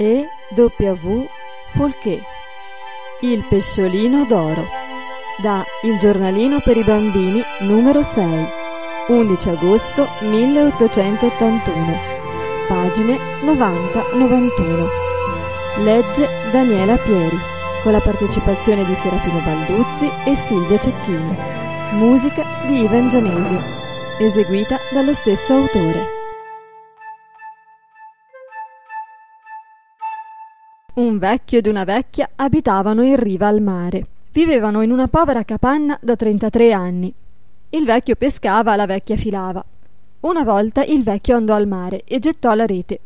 E W. Folché. Il pesciolino d'oro. Da Il giornalino per i bambini numero 6. 11 agosto 1881. Pagine 90-91. Legge Daniela Pieri. Con la partecipazione di Serafino Balduzzi e Silvia Cecchini. Musica di Ivan Gianesio. Eseguita dallo stesso autore. Un vecchio ed una vecchia abitavano in riva al mare. Vivevano in una povera capanna da 33 anni. Il vecchio pescava, la vecchia filava. Una volta il vecchio andò al mare e gettò la rete,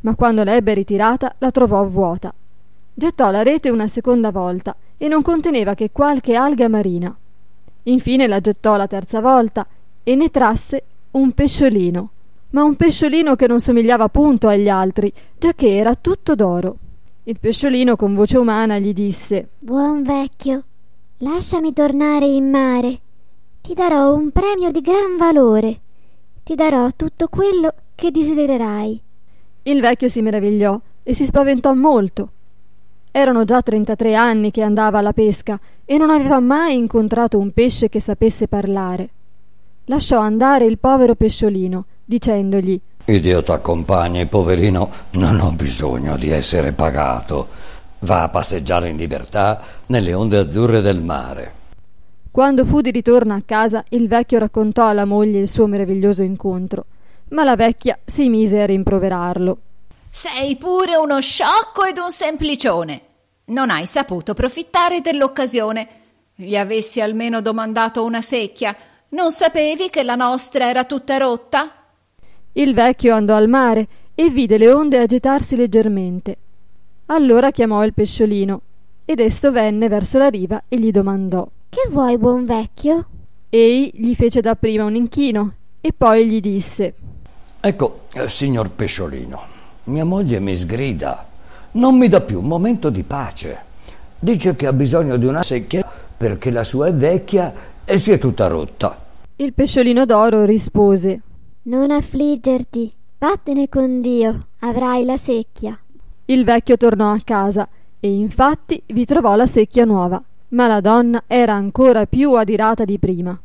ma quando l'ebbe ritirata la trovò vuota. Gettò la rete una seconda volta e non conteneva che qualche alga marina. Infine la gettò la terza volta e ne trasse un pesciolino, ma un pesciolino che non somigliava punto agli altri, giacché era tutto d'oro. Il pesciolino con voce umana gli disse Buon vecchio, lasciami tornare in mare. Ti darò un premio di gran valore. Ti darò tutto quello che desidererai. Il vecchio si meravigliò e si spaventò molto. Erano già trentatré anni che andava alla pesca e non aveva mai incontrato un pesce che sapesse parlare. Lasciò andare il povero pesciolino, dicendogli Dio t'accompagni, poverino, non ho bisogno di essere pagato. Va a passeggiare in libertà nelle onde azzurre del mare. Quando fu di ritorno a casa, il vecchio raccontò alla moglie il suo meraviglioso incontro, ma la vecchia si mise a rimproverarlo. Sei pure uno sciocco ed un semplicione. Non hai saputo profittare dell'occasione. Gli avessi almeno domandato una secchia. Non sapevi che la nostra era tutta rotta? Il vecchio andò al mare e vide le onde agitarsi leggermente. Allora chiamò il pesciolino ed esso venne verso la riva e gli domandò Che vuoi, buon vecchio? Ei gli fece dapprima un inchino e poi gli disse Ecco, eh, signor pesciolino, mia moglie mi sgrida, non mi dà più un momento di pace. Dice che ha bisogno di una secchia perché la sua è vecchia e si è tutta rotta. Il pesciolino d'oro rispose Non affliggerti, vattene con Dio, avrai la secchia. Il vecchio tornò a casa e infatti vi trovò la secchia nuova, ma la donna era ancora più adirata di prima.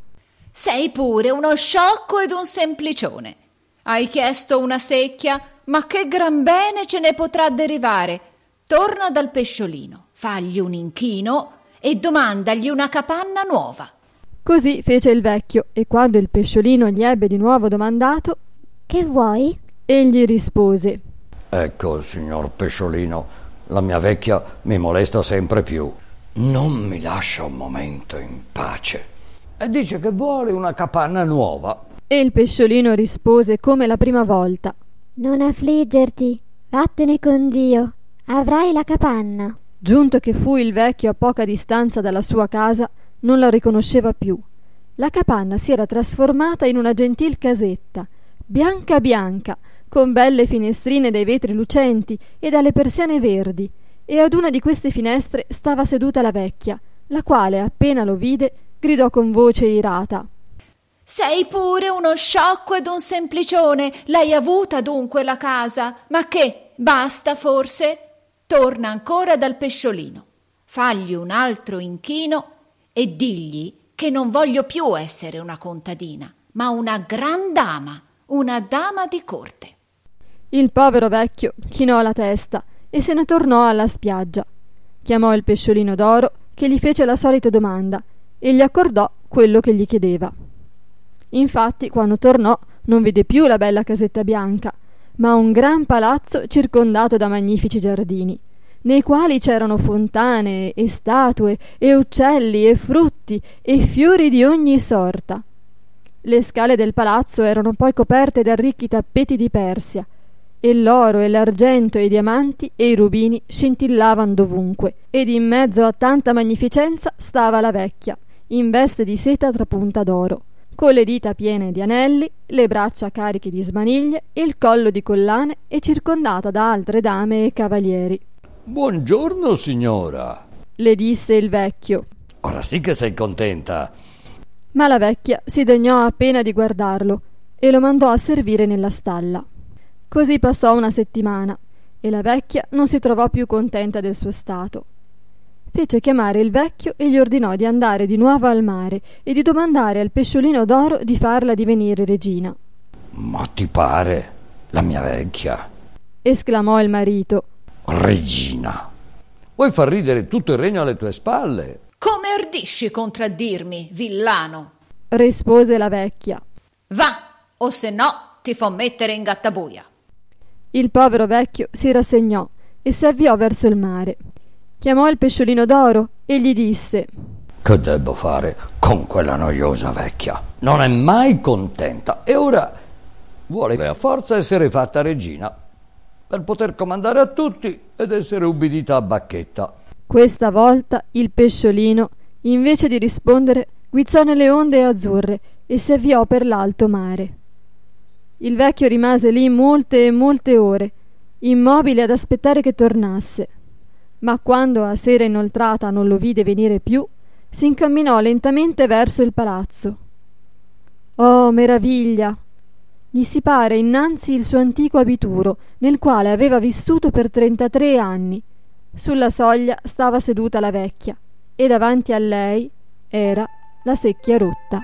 Sei pure uno sciocco ed un semplicione. Hai chiesto una secchia, ma che gran bene ce ne potrà derivare. Torna dal pesciolino, fagli un inchino e domandagli una capanna nuova. Così fece il vecchio, e quando il pesciolino gli ebbe di nuovo domandato Che vuoi? egli rispose Ecco, signor pesciolino, la mia vecchia mi molesta sempre più. Non mi lascia un momento in pace. E dice che vuole una capanna nuova. E il pesciolino rispose come la prima volta Non affliggerti, vattene con Dio, avrai la capanna. Giunto che fu il vecchio a poca distanza dalla sua casa, non la riconosceva più. La capanna si era trasformata in una gentil casetta, bianca bianca, con belle finestrine dai vetri lucenti e dalle persiane verdi, e ad una di queste finestre stava seduta la vecchia, la quale, appena lo vide, gridò con voce irata Sei pure uno sciocco ed un semplicione. L'hai avuta dunque la casa. Ma che? Basta forse? Torna ancora dal pesciolino. Fagli un altro inchino e digli che non voglio più essere una contadina, ma una gran dama, una dama di corte. Il povero vecchio chinò la testa e se ne tornò alla spiaggia. Chiamò il pesciolino d'oro che gli fece la solita domanda e gli accordò quello che gli chiedeva. Infatti, quando tornò, non vide più la bella casetta bianca, ma un gran palazzo circondato da magnifici giardini, nei quali c'erano fontane e statue e uccelli e frutti e fiori di ogni sorta. Le scale del palazzo erano poi coperte da ricchi tappeti di Persia, e l'oro e l'argento e i diamanti e i rubini scintillavano dovunque, ed in mezzo a tanta magnificenza stava la vecchia, in veste di seta trapunta d'oro, con le dita piene di anelli, le braccia cariche di smaniglie, il collo di collane e circondata da altre dame e cavalieri. Buongiorno, signora. Le disse il vecchio. Ora sì che sei contenta. Ma la vecchia si degnò appena di guardarlo e lo mandò a servire nella stalla. Così passò una settimana e la vecchia non si trovò più contenta del suo stato. Fece chiamare il vecchio e gli ordinò di andare di nuovo al mare e di domandare al pesciolino d'oro di farla divenire regina. Ma ti pare la mia vecchia? esclamò il marito. Regina. Vuoi far ridere tutto il regno alle tue spalle? Come ordisci contraddirmi, villano? rispose la vecchia. Va, o se no ti fo mettere in gattabuia. Il povero vecchio si rassegnò e si avviò verso il mare. Chiamò il pesciolino d'oro e gli disse Che debbo fare con quella noiosa vecchia? Non è mai contenta e ora vuole a forza essere fatta regina per poter comandare a tutti ed essere ubbidita a bacchetta. Questa volta il pesciolino, invece di rispondere, guizzò nelle onde azzurre e si avviò per l'alto mare. Il vecchio rimase lì molte e molte ore, immobile ad aspettare che tornasse. Ma quando a sera inoltrata non lo vide venire più, si incamminò lentamente verso il palazzo. Oh, meraviglia! Gli si pare innanzi il suo antico abituro, nel quale aveva vissuto per trentatré anni. Sulla soglia stava seduta la vecchia, e davanti a lei era la secchia rotta.